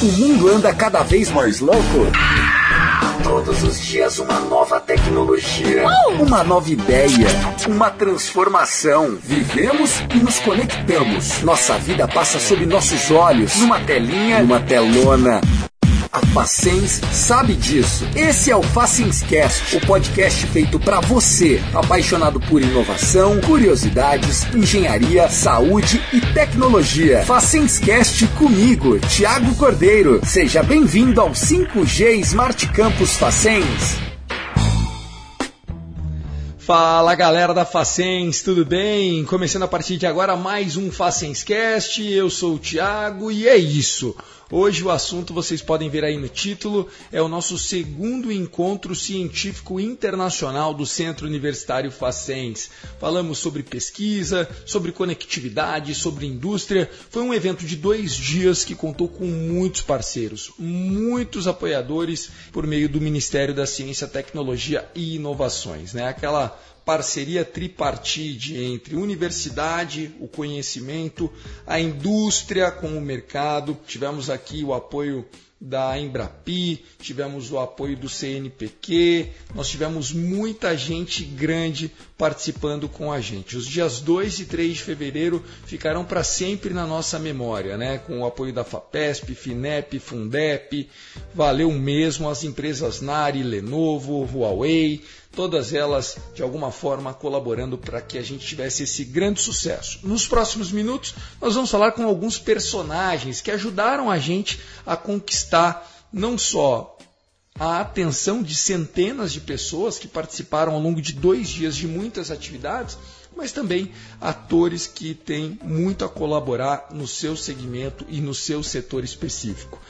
O mundo anda cada vez mais louco. Todos os dias uma nova tecnologia, uma nova ideia, uma transformação. Vivemos e nos conectamos. Nossa vida passa sob nossos olhos, numa telinha, numa telona. A Facens sabe disso. Esse é o Facenscast, o podcast feito para você, apaixonado por inovação, curiosidades, engenharia, saúde e tecnologia. Facenscast comigo, Thiago Cordeiro. Seja bem-vindo ao 5G Smart Campus Facens. Fala galera da Facens, tudo bem? Começando a partir de agora mais um Facenscast. Eu sou o Thiago e é isso. Hoje o assunto vocês podem ver aí no título, é o nosso segundo encontro científico internacional do Centro Universitário Facens. Falamos sobre pesquisa, sobre conectividade, sobre indústria. Foi um evento de dois dias que contou com muitos parceiros, muitos apoiadores por meio do Ministério da Ciência, Tecnologia e Inovações. Né? Aquela parceria tripartite entre universidade, o conhecimento, a indústria com o mercado. Tivemos aqui o apoio da Embrapi, tivemos o apoio do CNPq, nós tivemos muita gente grande participando com a gente. Os dias 2 e 3 de fevereiro ficarão para sempre na nossa memória, né? com o apoio da FAPESP, FINEP, Fundep, valeu mesmo as empresas Nari, Lenovo, Huawei, todas elas de alguma forma colaborando para que a gente tivesse esse grande sucesso. Nos próximos minutos, nós vamos falar com alguns personagens que ajudaram a gente a conquistar não só a atenção de centenas de pessoas que participaram ao longo de dois dias de muitas atividades, mas também atores que têm muito a colaborar no seu segmento e no seu setor específico.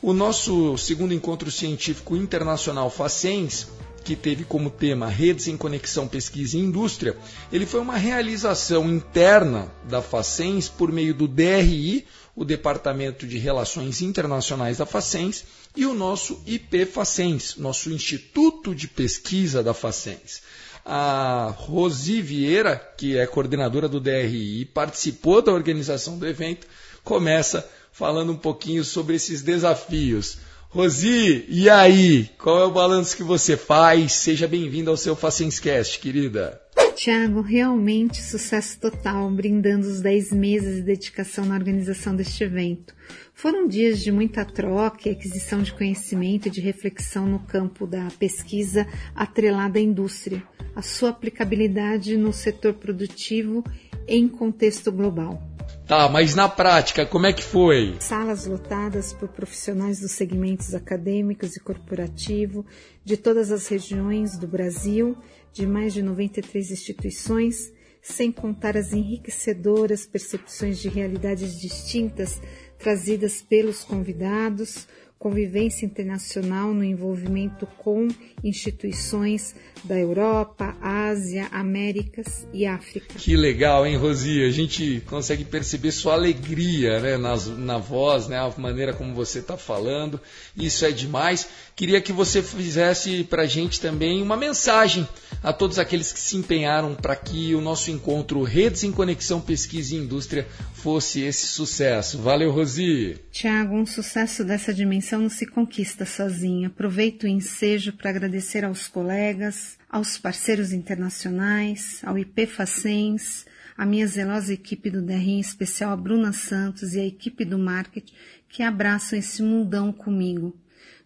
O nosso segundo encontro científico internacional Facens que teve como tema Redes em Conexão, Pesquisa e Indústria, ele foi uma realização interna da Facens por meio do DRI, o Departamento de Relações Internacionais da Facens, e o nosso IP Facens, nosso Instituto de Pesquisa da Facens. A Rosi Vieira, que é coordenadora do DRI e participou da organização do evento, começa falando um pouquinho sobre esses desafios. Rosi, e aí? Qual é o balanço que você faz? Seja bem-vindo ao seu Facenscast, querida. Tiago, realmente sucesso total, brindando os 10 meses de dedicação na organização deste evento. Foram dias de muita troca aquisição de conhecimento e de reflexão no campo da pesquisa atrelada à indústria, a sua aplicabilidade no setor produtivo em contexto global. Tá, mas na prática, como é que foi? Salas lotadas por profissionais dos segmentos acadêmicos e corporativo de todas as regiões do Brasil, de mais de 93 instituições, sem contar as enriquecedoras percepções de realidades distintas trazidas pelos convidados, convivência internacional no envolvimento com instituições da Europa, Ásia, Américas e África. Que legal, hein, Rosi? A gente consegue perceber sua alegria né, na, na voz, né, a maneira como você está falando. Isso é demais. Queria que você fizesse para a gente também uma mensagem a todos aqueles que se empenharam para que o nosso encontro Redes em Conexão Pesquisa e Indústria fosse esse sucesso. Valeu, Rosi! Tiago, um sucesso dessa dimensão não se conquista sozinho. Aproveito o ensejo para agradecer aos colegas, aos parceiros internacionais, ao IP Facens, a minha zelosa equipe do DRI, em especial a Bruna Santos e a equipe do marketing, que abraçam esse mundão comigo,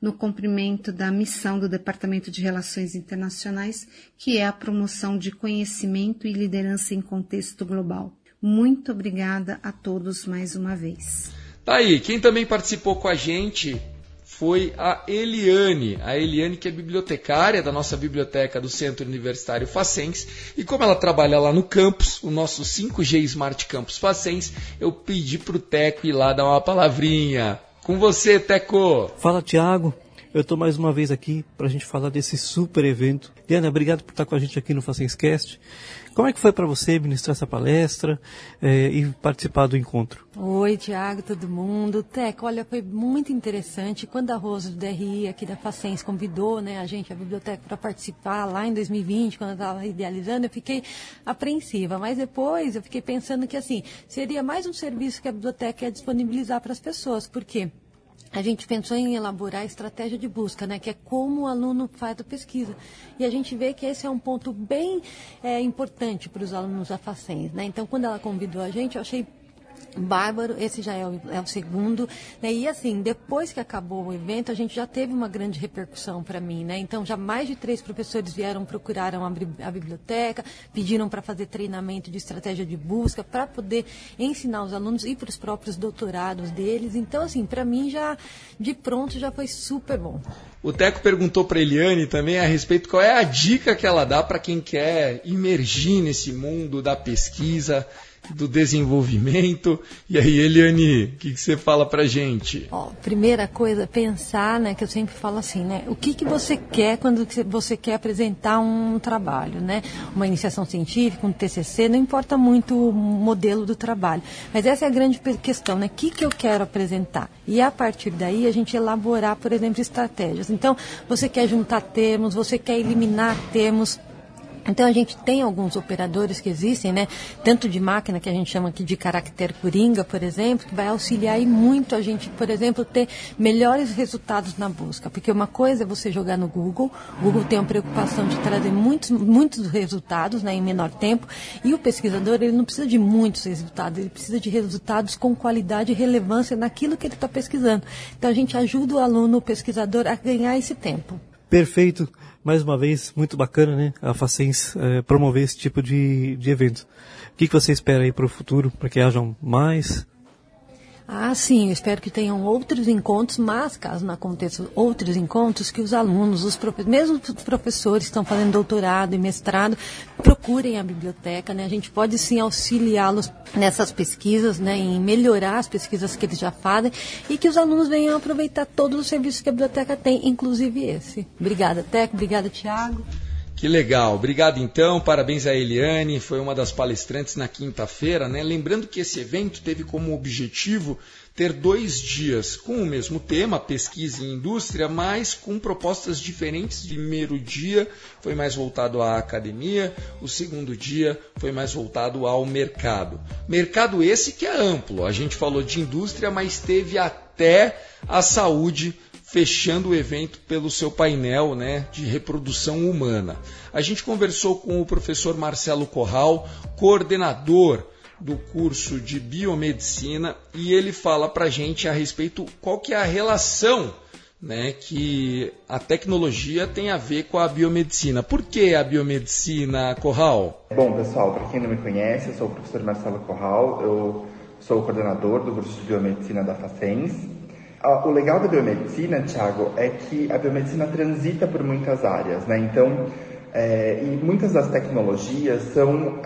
no cumprimento da missão do Departamento de Relações Internacionais, que é a promoção de conhecimento e liderança em contexto global. Muito obrigada a todos mais uma vez. Tá aí, quem também participou com a gente foi a Eliane. A Eliane, que é bibliotecária da nossa biblioteca do Centro Universitário Facens. E como ela trabalha lá no campus, o nosso 5G Smart Campus Facens, eu pedi para o Teco ir lá dar uma palavrinha. Com você, Teco. Fala, Tiago. Eu estou mais uma vez aqui para a gente falar desse super evento. Diana, obrigado por estar com a gente aqui no Facenscast. Como é que foi para você ministrar essa palestra é, e participar do encontro? Oi, Tiago, todo mundo. Teco, olha, foi muito interessante. Quando a Rosa do DRI aqui da Facens convidou né, a gente, a biblioteca, para participar lá em 2020, quando eu estava idealizando, eu fiquei apreensiva. Mas depois eu fiquei pensando que, assim, seria mais um serviço que a biblioteca ia disponibilizar para as pessoas. Por quê? A gente pensou em elaborar a estratégia de busca, né, que é como o aluno faz a pesquisa. E a gente vê que esse é um ponto bem é, importante para os alunos da FACENS. Né? Então, quando ela convidou a gente, eu achei Bárbaro, esse já é o, é o segundo. Né? E assim, depois que acabou o evento, a gente já teve uma grande repercussão para mim. Né? Então, já mais de três professores vieram, procuraram a, a biblioteca, pediram para fazer treinamento de estratégia de busca, para poder ensinar os alunos e para os próprios doutorados deles. Então, assim, para mim já, de pronto, já foi super bom. O Teco perguntou para Eliane também a respeito qual é a dica que ela dá para quem quer imergir nesse mundo da pesquisa do desenvolvimento. E aí, Eliane, o que, que, você fala pra gente? Ó, primeira coisa, pensar, né, que eu sempre falo assim, né, o que, que você quer quando você quer apresentar um trabalho, né? Uma iniciação científica, um TCC, não importa muito o modelo do trabalho. Mas essa é a grande questão, né? O que, que eu quero apresentar? E a partir daí a gente elaborar, por exemplo, estratégias. Então, você quer juntar termos, você quer eliminar termos, então a gente tem alguns operadores que existem, né? Tanto de máquina que a gente chama aqui de caractere coringa, por exemplo, que vai auxiliar muito a gente, por exemplo, ter melhores resultados na busca. Porque uma coisa é você jogar no Google, o Google tem a preocupação de trazer muitos, muitos resultados né, em menor tempo, e o pesquisador ele não precisa de muitos resultados, ele precisa de resultados com qualidade e relevância naquilo que ele está pesquisando. Então a gente ajuda o aluno, o pesquisador, a ganhar esse tempo. Perfeito mais uma vez, muito bacana, né? A Facens é, promover esse tipo de, de evento. O que, que você espera aí para o futuro, para que hajam mais? Ah, sim, espero que tenham outros encontros, mas caso não aconteçam outros encontros, que os alunos, os mesmo os professores que estão fazendo doutorado e mestrado, procurem a biblioteca, né? A gente pode sim auxiliá-los nessas pesquisas, né? Em melhorar as pesquisas que eles já fazem e que os alunos venham aproveitar todos os serviços que a biblioteca tem, inclusive esse. Obrigada, Teco. Obrigada, Tiago. Que legal, obrigado então, parabéns a Eliane, foi uma das palestrantes na quinta-feira, né? Lembrando que esse evento teve como objetivo ter dois dias com o mesmo tema, pesquisa e indústria, mas com propostas diferentes. Primeiro dia foi mais voltado à academia, o segundo dia foi mais voltado ao mercado. Mercado esse que é amplo, a gente falou de indústria, mas teve até a saúde fechando o evento pelo seu painel né, de reprodução humana. A gente conversou com o professor Marcelo Corral, coordenador do curso de biomedicina, e ele fala para a gente a respeito qual que é a relação né, que a tecnologia tem a ver com a biomedicina. Por que a biomedicina, Corral? Bom, pessoal, para quem não me conhece, eu sou o professor Marcelo Corral, eu sou o coordenador do curso de biomedicina da FACENS o legal da biomedicina, Thiago, é que a biomedicina transita por muitas áreas, né? Então, é, e muitas das tecnologias são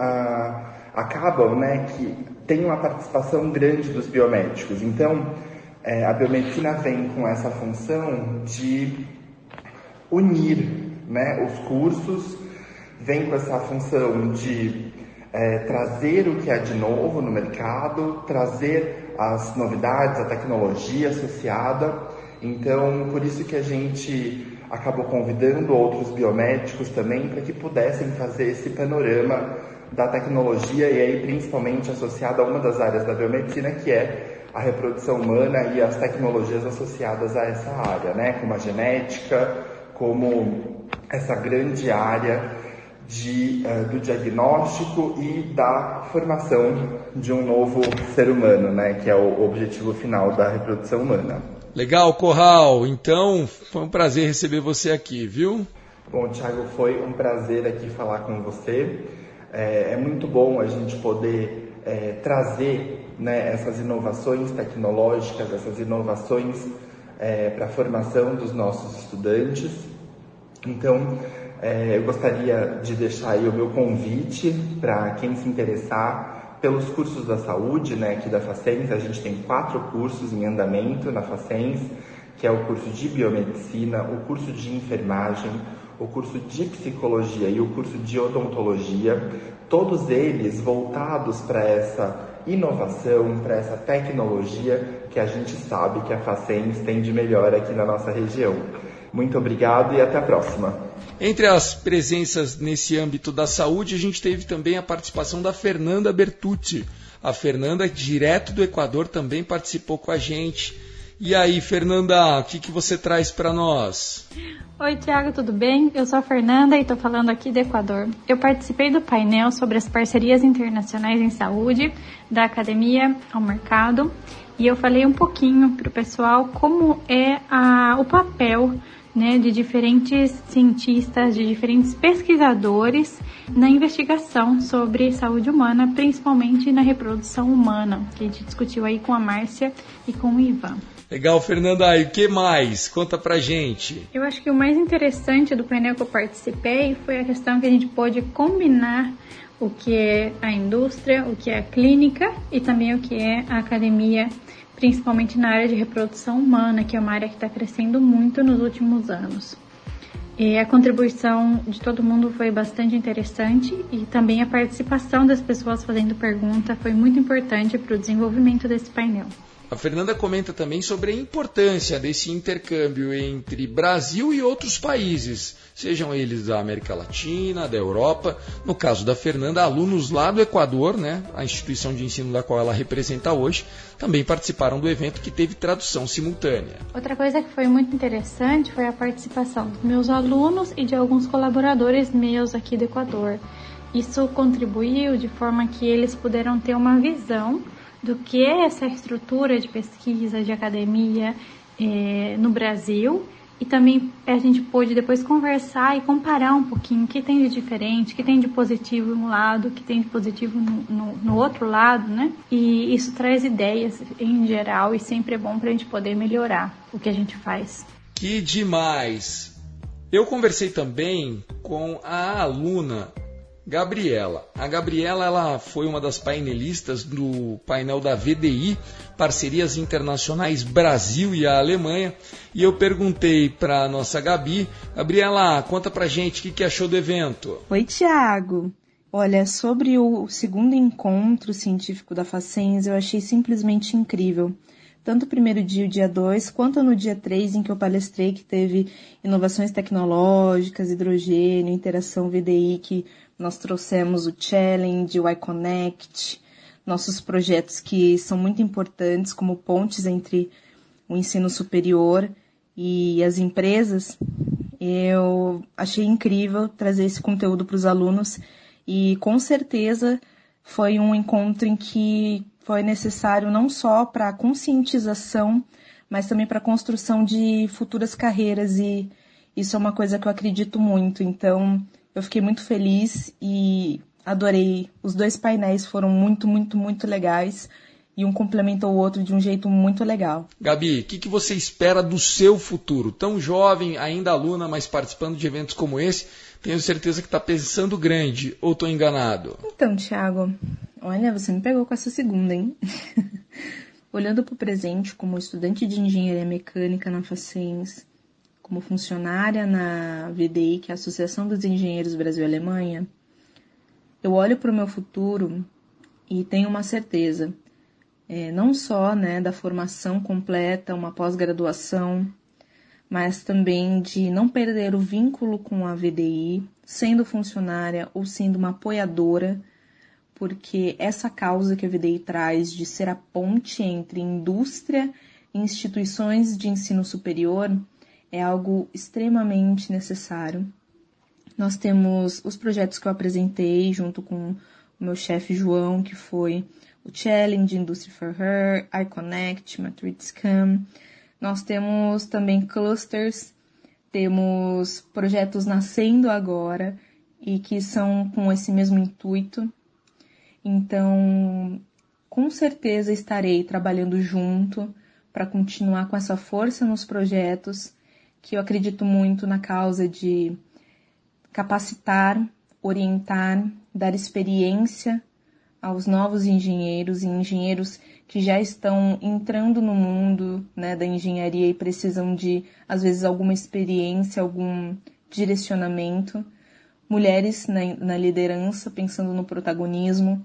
acabam, né, que tem uma participação grande dos biomédicos. Então, é, a biomedicina vem com essa função de unir, né, os cursos, vem com essa função de é, trazer o que é de novo no mercado, trazer as novidades, a tecnologia associada. Então, por isso que a gente acabou convidando outros biomédicos também para que pudessem fazer esse panorama da tecnologia e aí principalmente associada a uma das áreas da biomedicina que é a reprodução humana e as tecnologias associadas a essa área, né? Como a genética, como essa grande área de, uh, do diagnóstico e da formação de um novo ser humano, né, que é o objetivo final da reprodução humana. Legal, Corral. Então, foi um prazer receber você aqui, viu? Bom, Thiago, foi um prazer aqui falar com você. É, é muito bom a gente poder é, trazer né, essas inovações tecnológicas, essas inovações é, para a formação dos nossos estudantes. Então, é, eu gostaria de deixar aí o meu convite para quem se interessar pelos cursos da saúde, né, aqui da Facens. A gente tem quatro cursos em andamento na Facens, que é o curso de biomedicina, o curso de enfermagem, o curso de psicologia e o curso de odontologia, todos eles voltados para essa inovação, para essa tecnologia que a gente sabe que a Facens tem de melhor aqui na nossa região. Muito obrigado e até a próxima. Entre as presenças nesse âmbito da saúde, a gente teve também a participação da Fernanda Bertucci. A Fernanda, direto do Equador, também participou com a gente. E aí, Fernanda, o que, que você traz para nós? Oi, Tiago, tudo bem? Eu sou a Fernanda e estou falando aqui do Equador. Eu participei do painel sobre as parcerias internacionais em saúde, da academia ao mercado, e eu falei um pouquinho para o pessoal como é a, o papel né, de diferentes cientistas, de diferentes pesquisadores na investigação sobre saúde humana, principalmente na reprodução humana, que a gente discutiu aí com a Márcia e com o Ivan. Legal, Fernanda. E o que mais? Conta pra gente. Eu acho que o mais interessante do painel que eu participei foi a questão que a gente pôde combinar o que é a indústria, o que é a clínica e também o que é a academia principalmente na área de reprodução humana, que é uma área que está crescendo muito nos últimos anos. E a contribuição de todo mundo foi bastante interessante e também a participação das pessoas fazendo pergunta foi muito importante para o desenvolvimento desse painel. A Fernanda comenta também sobre a importância desse intercâmbio entre Brasil e outros países, sejam eles da América Latina, da Europa. No caso da Fernanda, alunos lá do Equador, né, a instituição de ensino da qual ela representa hoje, também participaram do evento que teve tradução simultânea. Outra coisa que foi muito interessante foi a participação dos meus alunos e de alguns colaboradores meus aqui do Equador. Isso contribuiu de forma que eles puderam ter uma visão do que é essa estrutura de pesquisa, de academia é, no Brasil. E também a gente pôde depois conversar e comparar um pouquinho o que tem de diferente, o que tem de positivo um lado, o que tem de positivo no, no, no outro lado, né? E isso traz ideias em geral e sempre é bom para a gente poder melhorar o que a gente faz. Que demais! Eu conversei também com a aluna Gabriela. A Gabriela ela foi uma das painelistas do painel da VDI, Parcerias Internacionais Brasil e a Alemanha, e eu perguntei para a nossa Gabi, Gabriela, conta pra gente o que, que achou do evento. Oi, Tiago. Olha, sobre o segundo encontro científico da Facens, eu achei simplesmente incrível. Tanto o primeiro dia, o dia 2, quanto no dia 3, em que eu palestrei, que teve inovações tecnológicas, hidrogênio, interação VDI, que nós trouxemos o Challenge, o iConnect, nossos projetos que são muito importantes como pontes entre o ensino superior e as empresas. Eu achei incrível trazer esse conteúdo para os alunos e com certeza foi um encontro em que foi necessário não só para a conscientização, mas também para a construção de futuras carreiras e isso é uma coisa que eu acredito muito. Então, eu fiquei muito feliz e adorei. Os dois painéis foram muito, muito, muito legais e um complementou o outro de um jeito muito legal. Gabi, o que, que, você espera do seu futuro? Tão jovem, ainda aluna, mas participando de eventos como esse, tenho certeza que está pensando grande, ou estou enganado? Então, Thiago, olha, você me pegou com essa segunda, hein? Olhando para o presente como estudante de engenharia mecânica na Facens, como funcionária na VDI, que é a Associação dos Engenheiros Brasil-Alemanha, eu olho para o meu futuro e tenho uma certeza, é, não só né, da formação completa, uma pós-graduação, mas também de não perder o vínculo com a VDI, sendo funcionária ou sendo uma apoiadora, porque essa causa que a VDI traz de ser a ponte entre indústria e instituições de ensino superior é algo extremamente necessário. Nós temos os projetos que eu apresentei junto com o meu chefe João, que foi o Challenge, Industry for Her, iConnect, Matrix Cam. Nós temos também clusters, temos projetos nascendo agora e que são com esse mesmo intuito. Então, com certeza estarei trabalhando junto para continuar com essa força nos projetos que eu acredito muito na causa de capacitar, orientar, dar experiência aos novos engenheiros e engenheiros que já estão entrando no mundo né, da engenharia e precisam de, às vezes, alguma experiência, algum direcionamento. Mulheres na, na liderança, pensando no protagonismo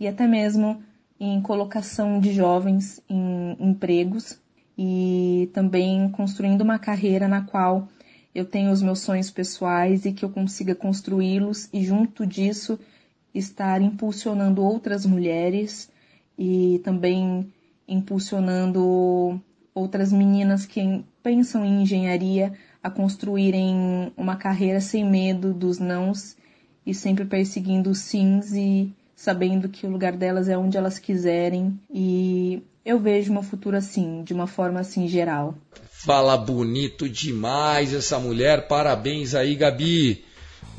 e até mesmo em colocação de jovens em empregos e também construindo uma carreira na qual eu tenho os meus sonhos pessoais e que eu consiga construí-los e junto disso estar impulsionando outras mulheres e também impulsionando outras meninas que pensam em engenharia a construírem uma carreira sem medo dos nãos e sempre perseguindo os sims e sabendo que o lugar delas é onde elas quiserem. E eu vejo uma futura assim, de uma forma assim geral. Fala bonito demais essa mulher. Parabéns aí, Gabi.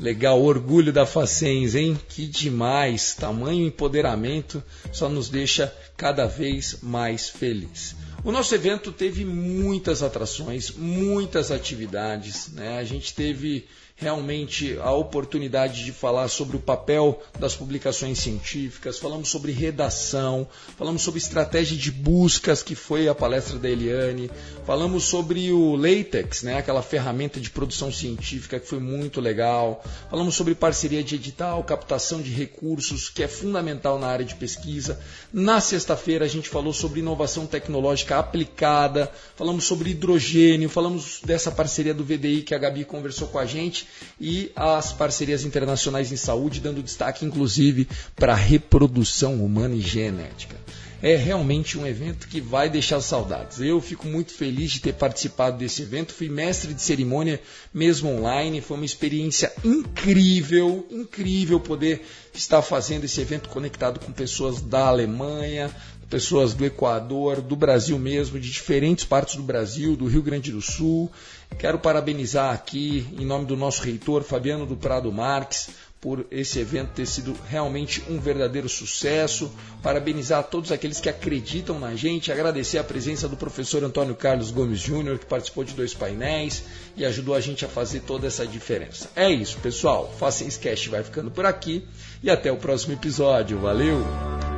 Legal, orgulho da Facens, hein? Que demais! Tamanho empoderamento só nos deixa cada vez mais feliz. O nosso evento teve muitas atrações, muitas atividades, né? A gente teve realmente a oportunidade de falar sobre o papel das publicações científicas, falamos sobre redação, falamos sobre estratégia de buscas, que foi a palestra da Eliane, falamos sobre o LaTeX, né, aquela ferramenta de produção científica que foi muito legal, falamos sobre parceria de edital, captação de recursos, que é fundamental na área de pesquisa. Na sexta-feira a gente falou sobre inovação tecnológica aplicada, falamos sobre hidrogênio, falamos dessa parceria do VDI que a Gabi conversou com a gente e as parcerias internacionais em saúde, dando destaque inclusive para a reprodução humana e genética. É realmente um evento que vai deixar saudades. Eu fico muito feliz de ter participado desse evento. Fui mestre de cerimônia mesmo online. Foi uma experiência incrível, incrível poder estar fazendo esse evento conectado com pessoas da Alemanha, pessoas do Equador, do Brasil mesmo, de diferentes partes do Brasil, do Rio Grande do Sul. Quero parabenizar aqui, em nome do nosso reitor, Fabiano do Prado Marques, por esse evento ter sido realmente um verdadeiro sucesso. Parabenizar a todos aqueles que acreditam na gente, agradecer a presença do professor Antônio Carlos Gomes Júnior, que participou de dois painéis e ajudou a gente a fazer toda essa diferença. É isso, pessoal. Faça Cast vai ficando por aqui e até o próximo episódio. Valeu!